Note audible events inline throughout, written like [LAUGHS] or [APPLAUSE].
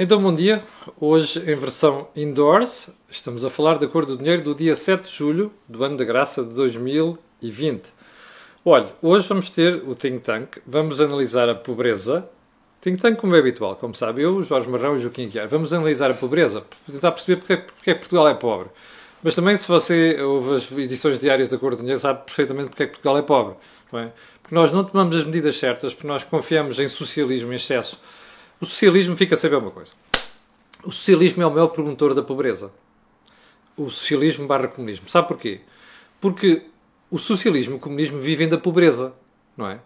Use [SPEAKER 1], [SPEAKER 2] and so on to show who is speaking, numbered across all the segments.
[SPEAKER 1] Então, bom dia. Hoje, em versão indoors, estamos a falar da cor do dinheiro do dia 7 de julho do ano da graça de 2020. Olha, hoje vamos ter o Think Tank, vamos analisar a pobreza. Think Tank, como é habitual, como sabe, eu, Jorge Marrão e Joaquim Guiar. Vamos analisar a pobreza, tentar perceber porque, porque é que Portugal é pobre. Mas também, se você ouve as edições diárias da Cor do Dinheiro, sabe perfeitamente porque é que Portugal é pobre. É? Porque nós não tomamos as medidas certas, porque nós confiamos em socialismo em excesso o socialismo fica a saber uma coisa. O socialismo é o maior promotor da pobreza. O socialismo barra comunismo. Sabe porquê? Porque o socialismo e o comunismo vivem da pobreza, não é?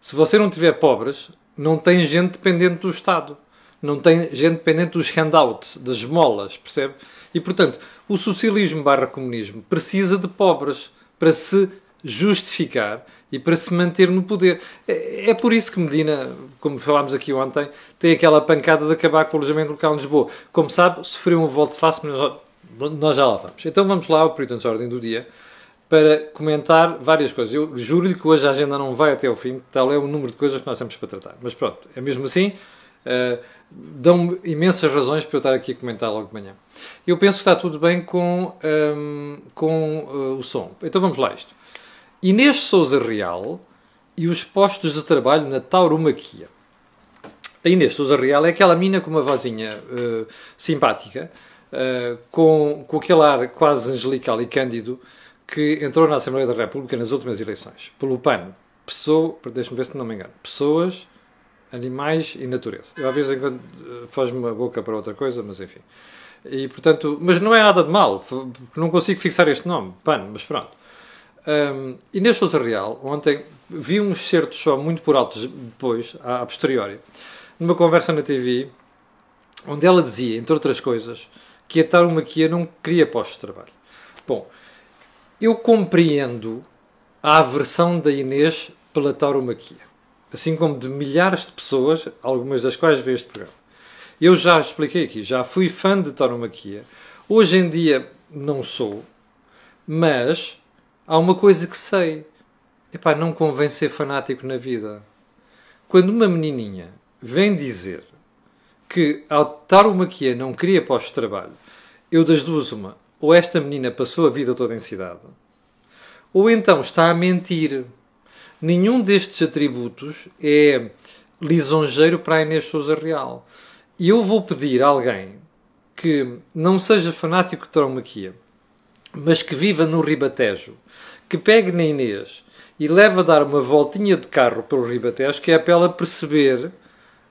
[SPEAKER 1] Se você não tiver pobres, não tem gente dependente do Estado. Não tem gente dependente dos handouts, das esmolas, percebe? E, portanto, o socialismo barra comunismo precisa de pobres para se justificar e para se manter no poder. É, é, por isso que Medina, como falámos aqui ontem, tem aquela pancada de acabar com o alojamento local em Lisboa. Como sabe, sofreu um de face, mas nós já lá vamos. Então vamos lá ao período de ordem do dia para comentar várias coisas. Eu juro-lhe que hoje a agenda não vai até ao fim, tal é o número de coisas que nós temos para tratar. Mas pronto, é mesmo assim. Uh, dão imensas razões para eu estar aqui a comentar logo de manhã. Eu penso que está tudo bem com, um, ehm, com uh, o som. Então vamos lá isto. Inês Souza Real e os postos de trabalho na tauromaquia. A Inês Souza Real é aquela mina com uma vozinha uh, simpática, uh, com, com aquele ar quase angelical e cândido, que entrou na Assembleia da República nas últimas eleições, pelo PAN. Pessoa, deixa-me ver se não me engano, pessoas, animais e natureza. Eu às vezes uh, foge-me a boca para outra coisa, mas enfim. E portanto, mas não é nada de mal, não consigo fixar este nome, PAN, mas pronto. Um, Inês Sousa Real, ontem, vi uns certos só muito por altos depois, a, a posteriori, numa conversa na TV, onde ela dizia, entre outras coisas, que a tauromaquia não queria postos de trabalho. Bom, eu compreendo a aversão da Inês pela tauromaquia, assim como de milhares de pessoas, algumas das quais veem este programa. Eu já expliquei aqui, já fui fã de tauromaquia. Hoje em dia não sou, mas há uma coisa que sei. Epá, não convém ser fanático na vida. Quando uma menininha vem dizer que ao tauromaquia não queria pós-trabalho, eu das duas uma, ou esta menina passou a vida toda em cidade, ou então está a mentir. Nenhum destes atributos é lisonjeiro para a Inês Souza Real. E eu vou pedir a alguém que não seja fanático de tauromaquia, mas que viva no Ribatejo, que pegue na Inês e leve a dar uma voltinha de carro pelo Ribatejo, que é para ela perceber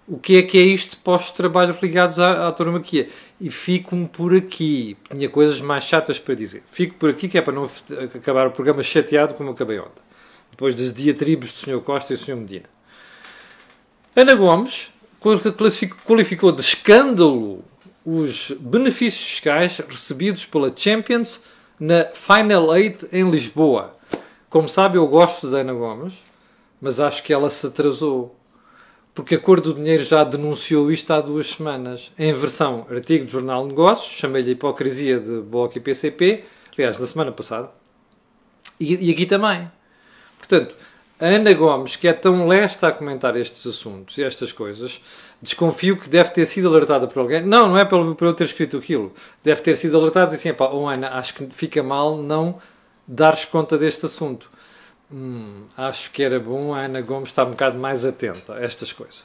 [SPEAKER 1] o que é que é isto pós-trabalhos ligados à, à tauromaquia. E fico-me por aqui. Tinha coisas mais chatas para dizer. Fico por aqui, que é para não acabar o programa chateado como acabei ontem. Depois das diatribos do Sr. Costa e do Sr. Medina. Ana Gomes qualificou de escândalo os benefícios fiscais recebidos pela Champions na Final Eight em Lisboa. Como sabe, eu gosto da Ana Gomes, mas acho que ela se atrasou. Porque a Cor do Dinheiro já denunciou isto há duas semanas, em versão artigo do Jornal de Negócios, chamei-lhe hipocrisia de Bloco e PCP, aliás, na semana passada, e, e aqui também. Portanto, a Ana Gomes, que é tão lesta a comentar estes assuntos e estas coisas, desconfio que deve ter sido alertada por alguém. Não, não é pelo, por eu ter escrito aquilo. Deve ter sido alertada e assim, pá, oh Ana, acho que fica mal não dares conta deste assunto. Hum, acho que era bom a Ana Gomes estar um bocado mais atenta a estas coisas.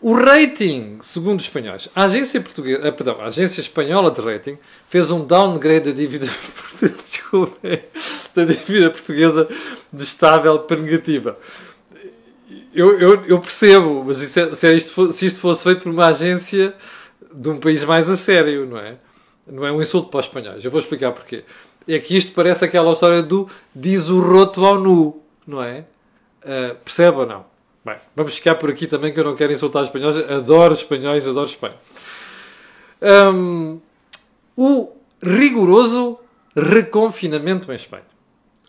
[SPEAKER 1] O rating, segundo os espanhóis, a agência, portuguesa, ah, perdão, a agência espanhola de rating fez um downgrade da dívida, [LAUGHS] da dívida portuguesa de estável para negativa. Eu, eu, eu percebo, mas é, se, é isto, se isto fosse feito por uma agência de um país mais a sério, não é? Não é um insulto para os espanhóis. Eu vou explicar porquê. É que isto parece aquela história do diz o roto ao nu, não é? Uh, percebe ou não? Bem, vamos ficar por aqui também que eu não quero insultar os espanhóis. Adoro espanhóis, adoro Espanha. Um, o rigoroso reconfinamento em Espanha.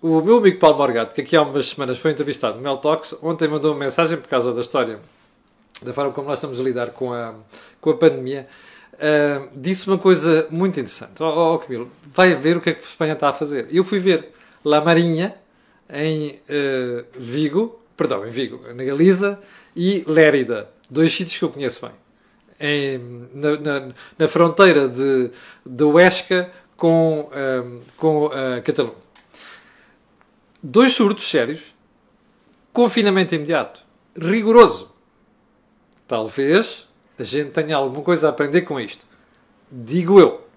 [SPEAKER 1] O meu amigo Paulo Morgato, que aqui há umas semanas foi entrevistado no Mel Talks, ontem mandou uma mensagem por causa da história, da forma como nós estamos a lidar com a, com a pandemia, uh, disse uma coisa muito interessante. Ó oh, oh, Camilo, vai ver o que é que a Espanha está a fazer. Eu fui ver La Marinha, em uh, Vigo, perdão, em Vigo, na Galiza, e Lérida, dois sítios que eu conheço bem. em, na, na, na, fronteira de, de Huesca com, um, com a Catalunha. Dois surtos sérios, confinamento imediato, rigoroso. Talvez a gente tenha alguma coisa a aprender com isto. Digo eu.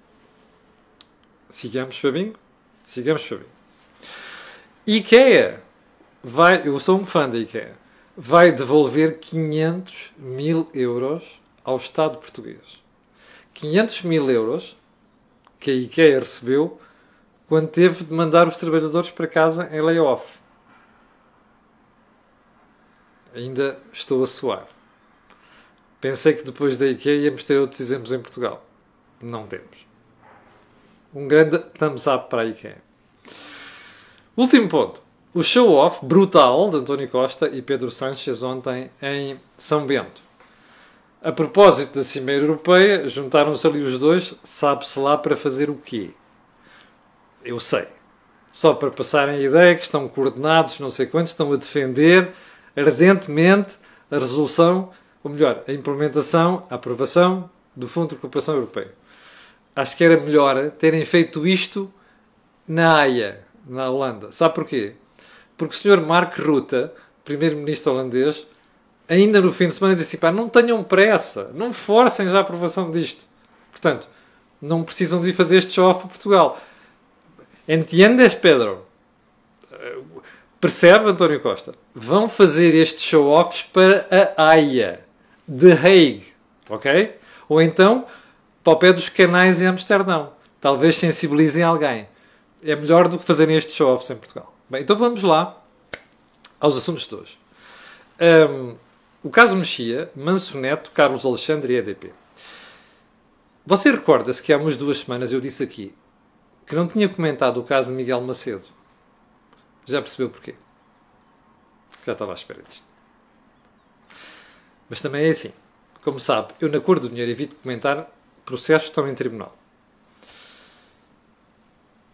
[SPEAKER 1] Sigamos, Fabinho? Sigamos, Fabinho. IKEA vai, eu sou um fã da IKEA, vai devolver 500 mil euros ao Estado português. 500 mil euros que a IKEA recebeu quando teve de mandar os trabalhadores para casa em layoff. Ainda estou a suar. Pensei que depois da IKEA íamos ter outros exemplos em Portugal. Não temos. Um grande thumbs up para a IKEA. Último ponto. O show-off brutal de António Costa e Pedro Sánchez ontem em São Bento. A propósito da Cimeira Europeia, juntaram-se ali os dois, sabe-se lá para fazer o quê? Eu sei. Só para passarem a ideia que estão coordenados, não sei quantos, estão a defender ardentemente a resolução, ou melhor, a implementação, a aprovação do Fundo de Recuperação Europeia. Acho que era melhor terem feito isto na Haia, na Holanda. Sabe porquê? Porque o Sr. Mark Rutte, primeiro-ministro holandês, ainda no fim de semana disse assim, não tenham pressa, não forcem já a aprovação disto. Portanto, não precisam de ir fazer este show-off para Portugal. Entiendes, Pedro? Percebe, António Costa? Vão fazer estes show-offs para a Haia, de Hague, ok? Ou então, para o pé dos canais em Amsterdão. Talvez sensibilizem alguém é melhor do que fazerem estes show-offs em Portugal. Bem, então vamos lá aos assuntos de hoje. Um, o caso Mexia, Manso Neto, Carlos Alexandre e EDP. Você recorda-se que há umas duas semanas eu disse aqui que não tinha comentado o caso de Miguel Macedo. Já percebeu porquê? Já estava à espera disto. Mas também é assim. Como sabe, eu na cor do dinheiro evito comentar processos que estão em tribunal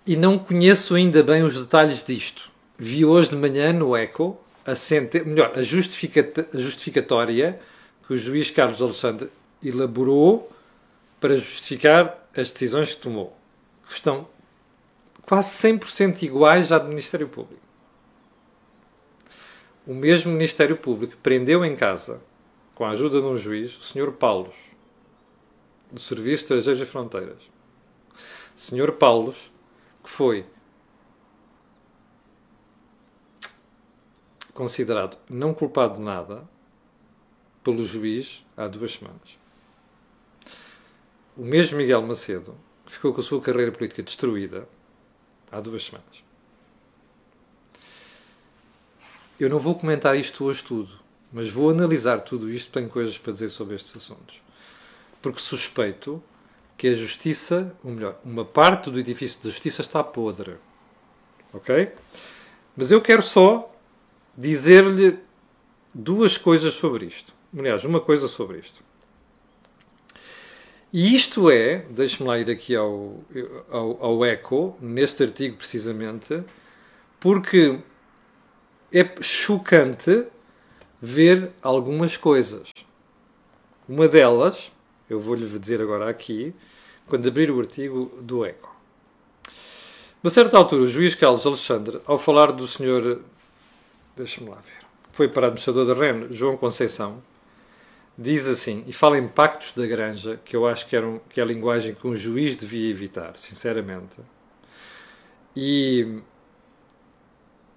[SPEAKER 1] e não conheço ainda bem os detalhes disto. Vi hoje de manhã no ECO a, sente... melhor, a, justificat... a justificatória que o juiz Carlos Alexandre elaborou para justificar as decisões que tomou, que estão quase 100% iguais à do Ministério Público. O mesmo Ministério Público prendeu em casa, com a ajuda de um juiz, o Sr. Paulos, do Serviço de Estrangeiros e Fronteiras. Sr. Paulos que foi considerado não culpado de nada pelo juiz há duas semanas. O mesmo Miguel Macedo, que ficou com a sua carreira política destruída há duas semanas. Eu não vou comentar isto hoje tudo, mas vou analisar tudo isto, tenho coisas para dizer sobre estes assuntos. Porque suspeito que a justiça, ou melhor, uma parte do edifício da justiça está podre. Ok? Mas eu quero só dizer-lhe duas coisas sobre isto. Aliás, uma coisa sobre isto. E isto é, deixe-me lá ir aqui ao, ao, ao ECO, neste artigo precisamente, porque é chocante ver algumas coisas. Uma delas, eu vou-lhe dizer agora aqui, quando abrir o artigo do ECO. A certa altura, o juiz Carlos Alexandre, ao falar do senhor, deixa-me lá ver, foi para administrador da REN, João Conceição, diz assim, e fala em pactos da granja, que eu acho que, era um, que é a linguagem que um juiz devia evitar, sinceramente. E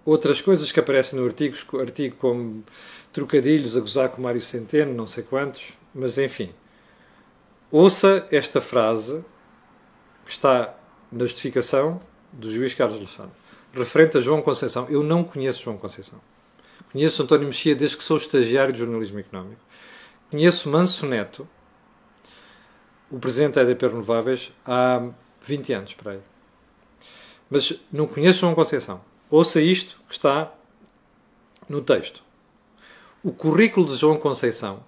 [SPEAKER 1] outras coisas que aparecem no artigo, artigo como trocadilhos a gozar com Mário Centeno, não sei quantos, mas enfim. Ouça esta frase que está na justificação do juiz Carlos Alexandre, referente a João Conceição. Eu não conheço João Conceição. Conheço António Mexia desde que sou estagiário de jornalismo económico. Conheço Manso Neto, o presidente da EDP Renováveis, há 20 anos para aí. Mas não conheço João Conceição. Ouça isto que está no texto. O currículo de João Conceição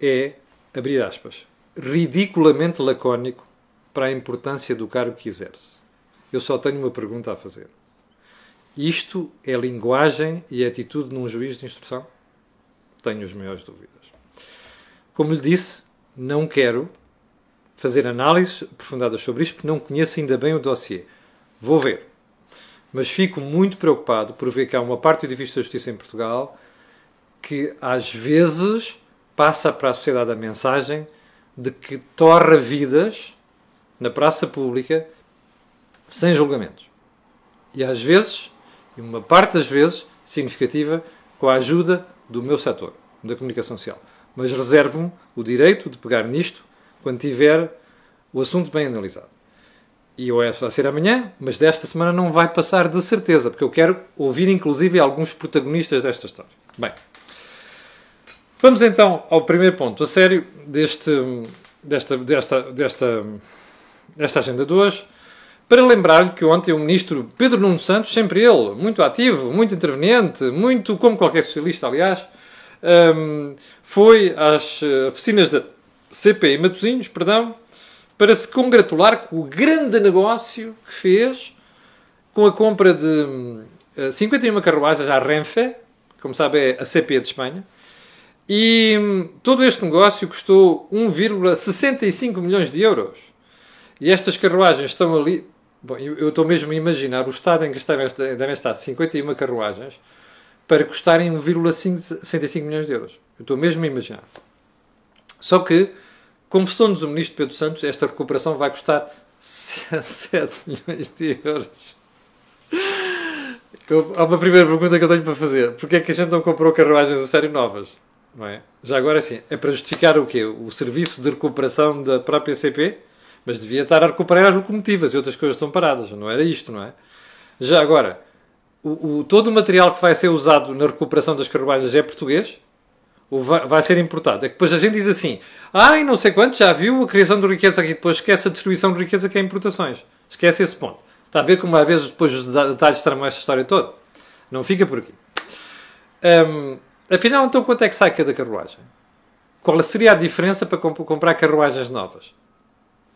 [SPEAKER 1] é, abrir aspas, ridiculamente lacónico para a importância do cargo que exerce. Eu só tenho uma pergunta a fazer. Isto é linguagem e atitude num juiz de instrução? Tenho as maiores dúvidas. Como lhe disse, não quero fazer análises aprofundadas sobre isto porque não conheço ainda bem o dossiê. Vou ver. Mas fico muito preocupado por ver que há uma parte do edifício da justiça em Portugal que às vezes passa para a sociedade a mensagem de que torra vidas na praça pública sem julgamentos. E às vezes, e uma parte das vezes, significativa, com a ajuda do meu setor, da comunicação social. Mas reservo-me o direito de pegar nisto quando tiver o assunto bem analisado. E eu é vai ser amanhã, mas desta semana não vai passar de certeza, porque eu quero ouvir inclusive alguns protagonistas desta história. Bem, vamos então ao primeiro ponto, a sério, deste, desta, desta, desta, desta agenda de hoje, para lembrar-lhe que ontem o ministro Pedro Nuno Santos, sempre ele, muito ativo, muito interveniente, muito como qualquer socialista, aliás, um, foi às oficinas da CPI Matosinhos, perdão, para se congratular com o grande negócio que fez com a compra de uh, eh, 51 carruagens à Renfe, como sabe é a CP de Espanha, e um, todo este negócio custou 1,65 milhões de euros. E estas carruagens estão ali. Bom, eu, estou mesmo a imaginar o estado em que devem estar 51 carruagens para custarem 1,65 milhões de euros. Eu estou mesmo a imaginar. Só que Confessou-nos o ministro Pedro Santos, esta recuperação vai custar 7 [LAUGHS] milhões de euros. Eu, há uma primeira pergunta que eu tenho para fazer. Porquê é que a gente não comprou carruagens a sério novas? Não é? Já agora, assim, é para justificar o quê? O serviço de recuperação da própria CP? Mas devia estar a recuperar as locomotivas e outras coisas estão paradas. Não era isto, não é? Já agora, o, o, todo o material que vai ser usado na recuperação das carruagens é português? Ou vai, vai, ser importado? É que depois a gente diz assim, ai, não sei quanto, já viu a criação de riqueza aqui, depois esquece a destruição de riqueza que é importações. Esquece esse ponto. Está a ver como às vezes depois os detalhes tramam esta história toda? Não fica por aqui. Um, afinal, então, quanto é que sai cada carruagem? Qual seria a diferença para comp comprar carruagens novas?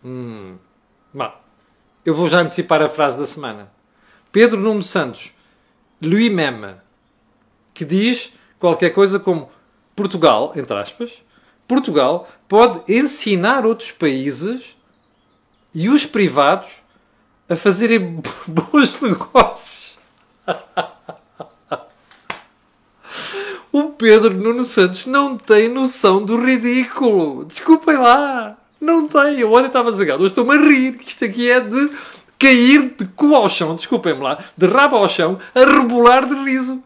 [SPEAKER 1] Hum, mal. Eu vou já antecipar a frase da semana. Pedro Nuno Santos, lui-même, que diz qualquer coisa como Portugal, entre aspas, Portugal pode ensinar outros países e os privados a fazerem [LAUGHS] bons negócios. [LAUGHS] o Pedro Nuno Santos não tem noção do ridículo. Desculpem lá. Não tem. Eu ontem estava zagado. Hoje estou-me a rir. Isto aqui é de cair de cu ao chão. Desculpem-me lá. De rabo ao chão. A rebolar de riso.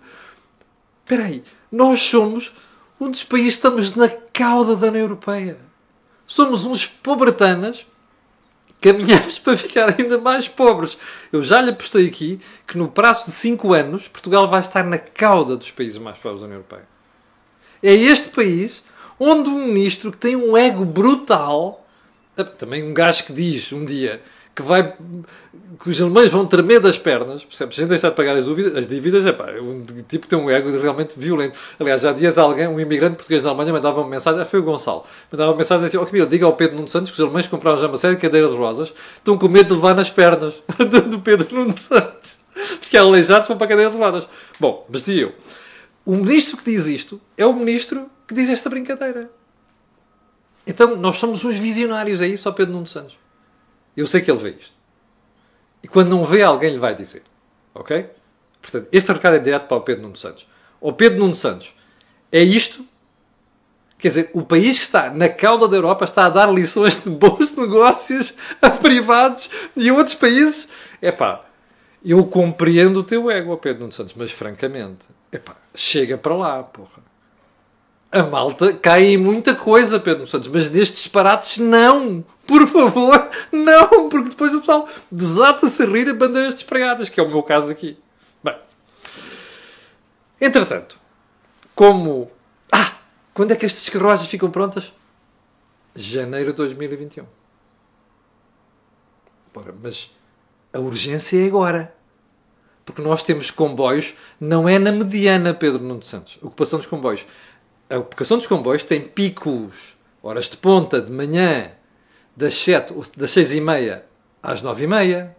[SPEAKER 1] Espera aí. Nós somos um dos países estamos na cauda da União Europeia. Somos uns pobretanas, caminhamos [LAUGHS] para ficar ainda mais pobres. Eu já lhe apostei aqui que no prazo de 5 anos Portugal vai estar na cauda dos países mais pobres da União Europeia. É este país onde um ministro que tem um ego brutal, também um gajo que diz um dia que vai que os alemães vão tremer das pernas, percebes? Sem deixar de pagar as, dúvidas, as dívidas, é pá, um tipo tem um ego realmente violento. Aliás, já dias alguém, um imigrante português na Alemanha, mandava uma mensagem, ah, foi o Gonçalo, mandava uma mensagem assim: Ó oh, Camila, diga ao Pedro Nuno Santos que os alemães compraram já uma série de cadeiras rosas, estão com medo de levar nas pernas [LAUGHS] do, Pedro Nuno Santos. Porque é aleijados vão para cadeiras rodas. Bom, mas dizia eu, o ministro que diz isto é o ministro que diz esta brincadeira. Então, nós somos uns visionários, é isso, ao Pedro Nuno Santos. Eu sei que ele vê isto. E quando não vê, alguém lhe vai dizer. Ok? Portanto, este recado é direto para o Pedro Nuno Santos. O Pedro Nuno Santos, é isto? Quer dizer, o país que está na cauda da Europa está a dar lições de bons [LAUGHS] negócios a privados e a outros países. É pá, eu compreendo o teu ego, Pedro Nuno Santos, mas francamente, epá, chega para lá, porra. A malta cai em muita coisa, Pedro Santos, mas nestes disparates não. Por favor, não, porque depois o pessoal desata-se a rir a bandeiras despregadas, que é o meu caso aqui. Bem, entretanto, como. Ah! Quando é que estas carruagens ficam prontas? Janeiro de 2021. Bora, mas a urgência é agora. Porque nós temos comboios, não é na mediana, Pedro Nuno Santos. Ocupação dos comboios. A ocupação dos comboios tem picos, horas de ponta, de manhã, das 7, das 6 e meia às 9 e meia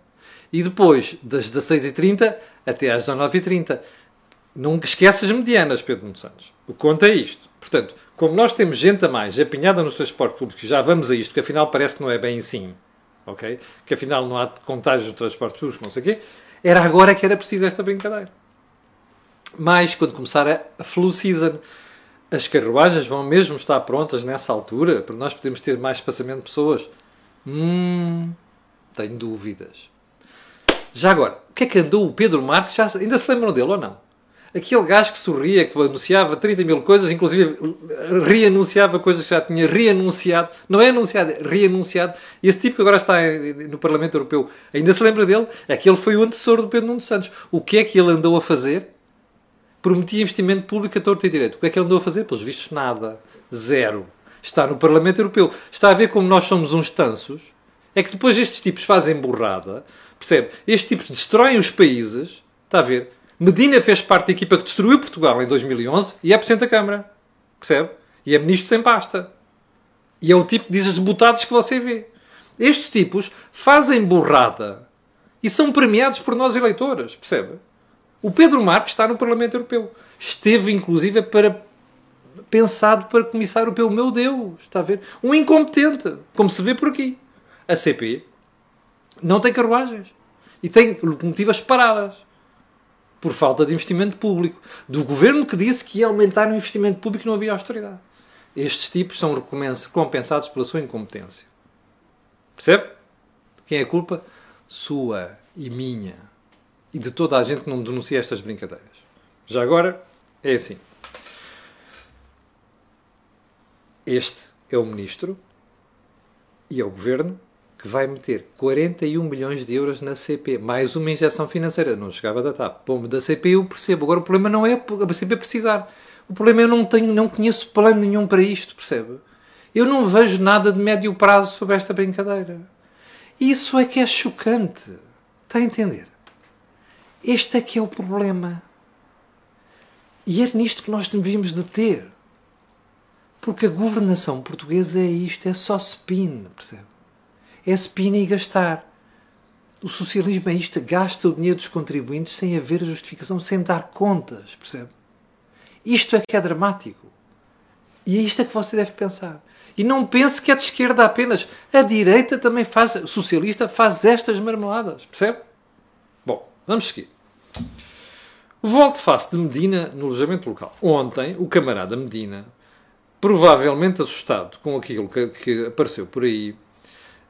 [SPEAKER 1] e depois das 16 e 30 até às 19 e 30. Não esqueças medianas, Pedro Nuno Santos. O conto é isto. Portanto, como nós temos gente a mais apinhada nos transportes públicos, já vamos a isto, porque afinal parece que não é bem assim, ok? Que afinal não há contágios de transportes públicos, não sei o quê, era agora que era preciso esta brincadeira. Mas quando começar a flu season, as carruagens vão mesmo estar prontas nessa altura para nós podermos ter mais espaçamento de pessoas? Hum, tenho dúvidas. Já agora, o que é que andou o Pedro Marques? Já, ainda se lembram dele ou não? Aquele gajo que sorria, que anunciava 30 mil coisas, inclusive reanunciava coisas que já tinha reanunciado. Não é anunciado, é reanunciado. E esse tipo que agora está no Parlamento Europeu, ainda se lembra dele? É que ele foi o antecessor do Pedro Nuno Santos. O que é que ele andou a fazer? Prometia investimento público a torto e direito. O que é que ele andou a fazer? Pelos vistos, nada. Zero. Está no Parlamento Europeu. Está a ver como nós somos uns tansos? É que depois estes tipos fazem burrada. Percebe? Estes tipos destroem os países. Está a ver? Medina fez parte da equipa que destruiu Portugal em 2011 e é Presidente da Câmara. Percebe? E é Ministro sem pasta. E é o tipo que diz as botadas que você vê. Estes tipos fazem burrada e são premiados por nós eleitores. Percebe? O Pedro Marques está no Parlamento Europeu. Esteve, inclusive, para pensado para comissário europeu. Meu Deus, está a ver? Um incompetente, como se vê por aqui. A CP não tem carruagens e tem locomotivas paradas por falta de investimento público. Do governo que disse que ia aumentar o investimento público não havia austeridade. Estes tipos são recompensados pela sua incompetência. Percebe? Quem é a culpa? Sua e minha. E de toda a gente que não denuncia estas brincadeiras. Já agora, é assim. Este é o ministro e é o governo que vai meter 41 milhões de euros na CP, mais uma injeção financeira. Não chegava da TAP. Pombo da CP eu percebo. Agora o problema não é a CP precisar. O problema é eu não tenho, não conheço plano nenhum para isto, percebe? Eu não vejo nada de médio prazo sobre esta brincadeira. Isso é que é chocante. Está a entender? Este é que é o problema. E é nisto que nós devíamos de ter. Porque a governação portuguesa é isto, é só spin, percebe? é spina e gastar. O socialismo é isto, gasta o dinheiro dos contribuintes sem haver justificação, sem dar contas, percebe? Isto é que é dramático. E é isto é que você deve pensar. E não pense que é de esquerda apenas. A direita também faz, socialista faz estas marmeladas, percebe? Vamos seguir. Volte-face de Medina no alojamento local. Ontem, o camarada Medina, provavelmente assustado com aquilo que, que apareceu por aí,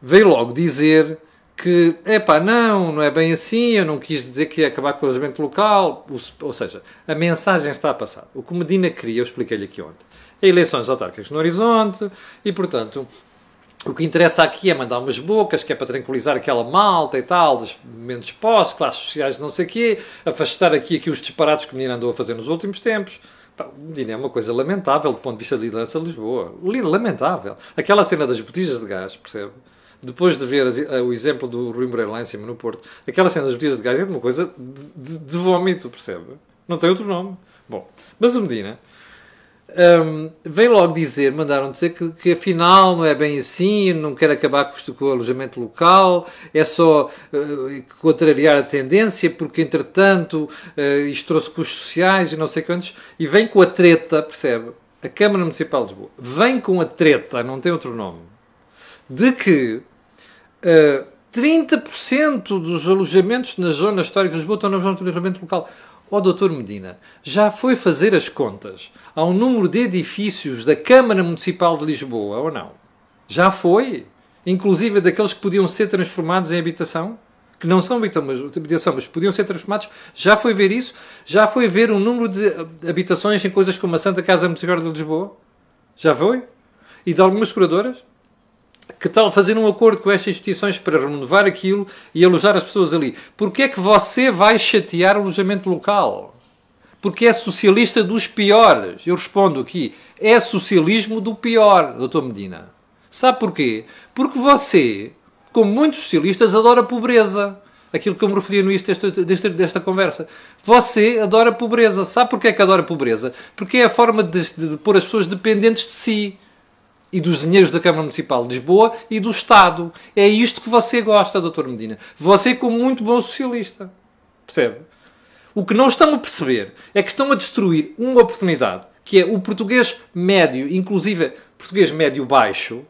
[SPEAKER 1] veio logo dizer que, epá, não, não é bem assim, eu não quis dizer que ia acabar com o alojamento local, ou seja, a mensagem está a passar. O que Medina queria, eu expliquei-lhe aqui ontem, é eleições autárquicas no horizonte e, portanto, o que interessa aqui é mandar umas bocas, que é para tranquilizar aquela malta e tal, dos momentos pós, classes sociais não sei o quê, afastar aqui, aqui os disparados que o Medina andou a fazer nos últimos tempos. Medina é uma coisa lamentável do ponto de vista da liderança de Lisboa. Lamentável. Aquela cena das botijas de gás, percebe? depois de ver eh, o exemplo do Rui Moreira lá em cima no Porto, aquela cena das botijas de gás é uma coisa de, de, vómito, percebe? Não tem outro nome. Bom, mas o Medina um, vem logo dizer, mandaram dizer que, que, afinal não é bem assim, não quer acabar com, com o alojamento local, é só uh, contrariar a tendência, porque entretanto uh, isto trouxe custos sociais e não sei quantos, e vem com a treta, percebe? A Câmara Municipal de Lisboa vem com a treta, não tem outro nome, de que uh, 30% dos alojamentos nas zonas históricas de Lisboa estão na zona de alojamento local. Ó oh, doutor Medina, já foi fazer as contas ao número de edifícios da Câmara Municipal de Lisboa, ou não? Já foi? Inclusive daqueles que podiam ser transformados em habitação? Que não são habitação, mas podiam ser transformados. Já foi ver isso? Já foi ver o número de habitações em coisas como a Santa Casa Municipal de Lisboa? Já foi? E de algumas curadoras? Que tal fazer um acordo com estas instituições para renovar aquilo e alojar as pessoas ali? Porquê é que você vai chatear o alojamento local? Porque é socialista dos piores. Eu respondo aqui. É socialismo do pior, doutor Medina. Sabe porquê? Porque você, como muitos socialistas, adora pobreza. Aquilo que eu me referi no início desta, desta, desta conversa. Você adora pobreza. Sabe porquê é que adora pobreza? Porque é a forma de, de, de pôr as pessoas dependentes de si e dos dinheiros da Câmara Municipal de Lisboa e do Estado. É isto que você gosta, Dr. Medina. Você, como muito bom socialista. Percebe? O que não estão a perceber é que estão a destruir uma oportunidade que é o português médio, inclusive português médio baixo,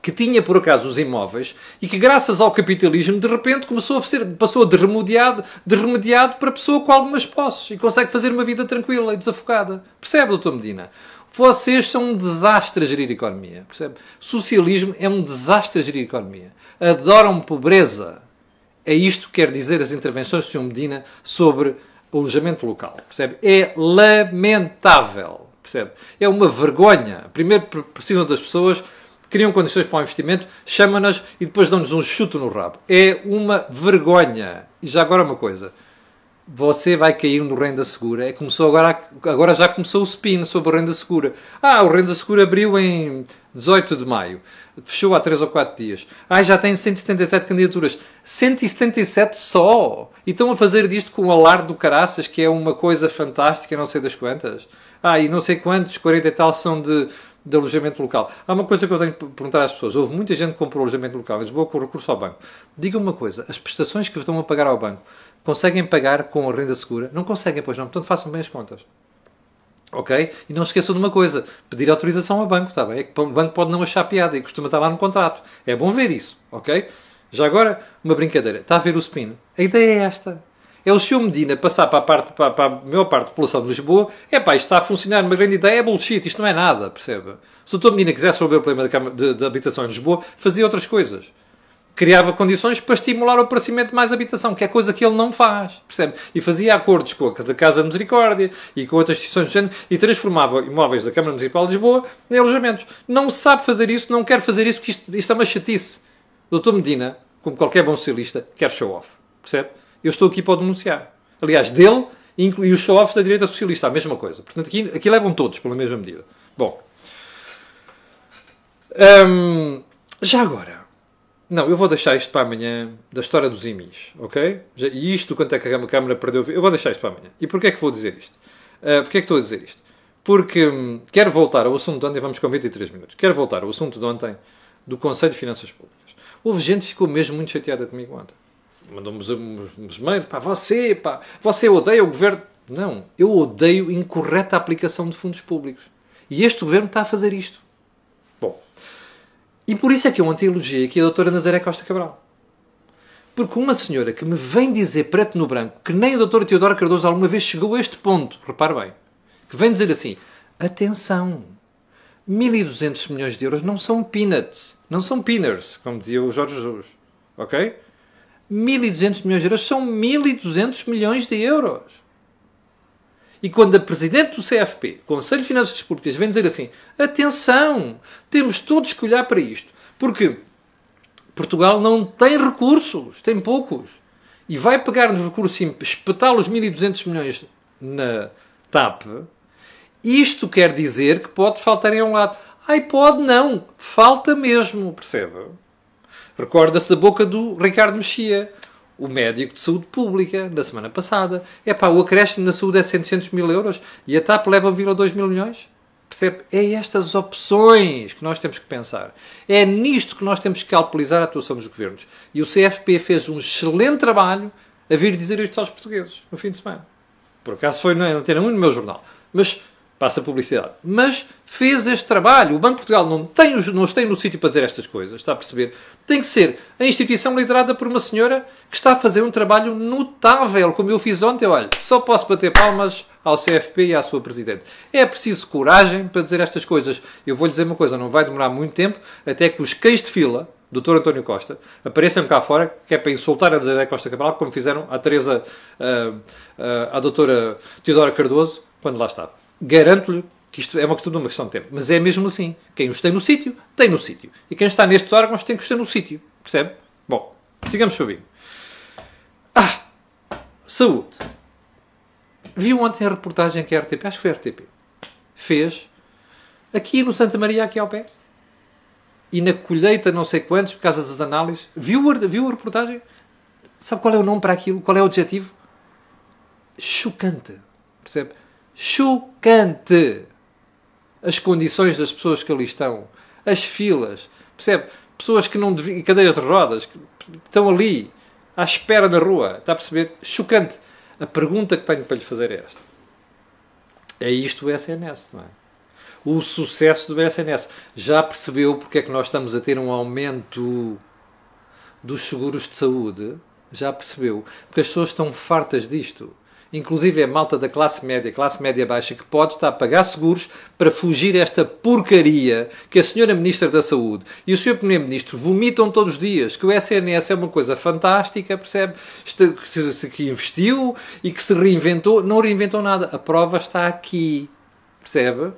[SPEAKER 1] que tinha por acaso os imóveis e que graças ao capitalismo de repente começou a ser, passou de remediado, de remediado para pessoa com algumas posses e consegue fazer uma vida tranquila e desafogada. Percebe, doutor Medina? Vocês são um desastre a gerir a economia. Percebe? Socialismo é um desastre a gerir a economia. Adoram pobreza. É isto que quer dizer as intervenções do Sr. Medina sobre o alojamento local. Percebe? É lamentável. Percebe? É uma vergonha. Primeiro precisam das pessoas criam condições para o investimento, chamam-nas e depois dão-nos um chute no rabo. É uma vergonha. E já agora uma coisa. Você vai cair no renda segura. É, começou agora, agora já começou o spin sobre o renda segura. Ah, o renda segura abriu em 18 de maio. Fechou há 3 ou 4 dias. Ah, já tem 177 candidaturas. 177 só! E estão a fazer disto com o alarde do caraças, que é uma coisa fantástica, não sei das quantas. Ah, e não sei quantos, 40 e tal, são de, de alojamento local. Há uma coisa que eu tenho que perguntar às pessoas. Houve muita gente que comprou alojamento local em Lisboa com recurso ao banco. Diga uma coisa, as prestações que estão a pagar ao banco, conseguem pagar com a renda segura? Não conseguem, pois não. Portanto, façam bem as contas. Ok? E não se esqueçam de uma coisa: pedir autorização ao banco, está bem? É que o banco pode não achar piada e costuma estar lá no contrato. É bom ver isso, ok? Já agora, uma brincadeira. Está a ver o spin? A ideia é esta é o Sr. Medina passar para a, parte, para, para a maior parte da população de Lisboa, é pá, isto está a funcionar, uma grande ideia, é bullshit, isto não é nada, percebe? Se o Sr. Medina quisesse resolver o problema de, de habitação em Lisboa, fazia outras coisas. Criava condições para estimular o aparecimento de mais habitação, que é coisa que ele não faz, percebe? E fazia acordos com a Casa de Misericórdia e com outras instituições do género e transformava imóveis da Câmara Municipal de Lisboa em alojamentos. Não sabe fazer isso, não quer fazer isso, porque isto, isto é uma chatice. Dr. Medina, como qualquer bom socialista, quer show-off, percebe? eu estou aqui para o denunciar. Aliás, dele e os show-offs da direita socialista, a mesma coisa. Portanto, aqui, aqui levam todos pela mesma medida. Bom. Hum, já agora. Não, eu vou deixar isto para amanhã da história dos IMIs, ok? E isto, quanto é que a Câmara perdeu. Eu vou deixar isto para amanhã. E porquê é que vou dizer isto? Uh, porquê é que estou a dizer isto? Porque hum, quero voltar ao assunto de ontem, vamos com 23 minutos. Quero voltar ao assunto de ontem do Conselho de Finanças Públicas. Houve gente que ficou mesmo muito chateada comigo ontem mandou-me uns mails, pá, você, pá, você odeia o governo. Não, eu odeio incorreta aplicação de fundos públicos. E este governo está a fazer isto. E por isso é que eu ontem elogiei aqui a doutora Nazaré Costa Cabral. Porque uma senhora que me vem dizer preto no branco que nem a doutora Teodora Cardoso alguma vez chegou a este ponto, repare bem, que vem dizer assim, atenção, 1.200 milhões de euros não são peanuts, não são pinners, como dizia o Jorge Jesus, ok? 1.200 milhões de euros são 1.200 milhões de euros. E quando a Presidente do CFP, Conselho de Finanças Públicas, vem dizer assim: atenção, temos todos que olhar para isto, porque Portugal não tem recursos, tem poucos, e vai pegar nos recursos e espetar os 1.200 milhões na TAP, isto quer dizer que pode faltar em um lado. Ai, pode não, falta mesmo, percebe? Recorda-se da boca do Ricardo Mexia, o médico de saúde pública, da semana passada. É pá, o acréscimo na saúde é 700 mil euros e a TAP leva 1,2 mil milhões. Percebe? É estas opções que nós temos que pensar. É nisto que nós temos que calculizar a atuação dos governos. E o CFP fez um excelente trabalho a vir dizer isto aos portugueses no fim de semana. Por acaso foi na Antena 1 no meu jornal. Mas passa publicidade. Mas fez este trabalho. O Banco de Portugal não tem, não tem no sítio para dizer estas coisas, está a perceber? Tem que ser a instituição liderada por uma senhora que está a fazer um trabalho notável, como eu fiz ontem. Olha, só posso bater palmas ao CFP e à sua Presidente. É preciso coragem para dizer estas coisas. Eu vou-lhe dizer uma coisa, não vai demorar muito tempo até que os cães de fila, Dr. António Costa, apareçam cá fora, que é para insultar a José Costa Cabral, como fizeram a Teresa, a, a, a doutora Teodora Cardoso, quando lá estava garanto-lhe que isto é uma questão, uma questão de tempo. Mas é mesmo assim. Quem os tem no sítio, tem no sítio. E quem está nestes órgãos tem que estar no sítio. Percebe? Bom, sigamos subindo. Ah! Saúde. Viu ontem a reportagem que a RTP, acho que foi a RTP, fez aqui no Santa Maria, aqui ao pé. E na colheita, não sei quantos, por causa das análises. Viu, viu a reportagem? Sabe qual é o nome para aquilo? Qual é o adjetivo? Chocante. Percebe? Chocante. As condições das pessoas que ali estão, as filas, percebe? Pessoas que não deviam, cadeiras de rodas, que estão ali, à espera na rua, está a perceber? Chocante. A pergunta que tenho para lhe fazer é esta. É isto o SNS, não é? O sucesso do SNS. Já percebeu porque é que nós estamos a ter um aumento dos seguros de saúde? Já percebeu? Porque as pessoas estão fartas disto inclusive é malta da classe média, classe média baixa, que pode estar a pagar seguros para fugir esta porcaria que a senhora Ministra da Saúde e o senhor Primeiro-Ministro vomitam todos os dias, que o SNS é uma coisa fantástica, percebe? Que investiu e que se reinventou. Não reinventou nada. A prova está aqui. Percebe?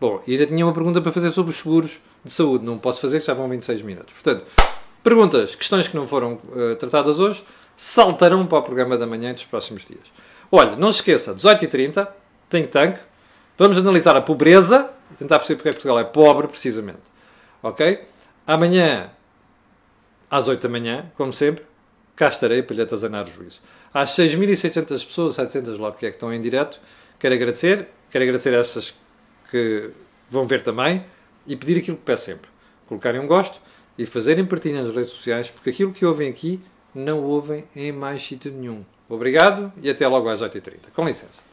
[SPEAKER 1] Bom, ainda tinha uma pergunta para fazer sobre os seguros de saúde. Não posso fazer, que já vão 26 minutos. Portanto, perguntas, questões que não foram uh, tratadas hoje, saltarão para o programa da manhã dos próximos dias. Olha, não se esqueça, 18h30, Think Tank. Vamos analisar a pobreza e tentar perceber porque é Portugal é pobre, precisamente. Ok? Amanhã, às 8 da manhã, como sempre, cá estarei para lhe atazanar o juízo. Às 6.600 pessoas, 700 logo que é que estão em direto, quero agradecer. Quero agradecer a essas que vão ver também e pedir aquilo que peço sempre. Colocarem um gosto e fazerem partilha nas redes sociais, porque aquilo que ouvem aqui não ouvem em mais sítio nenhum. Obrigado e até logo às 8h30. Com licença.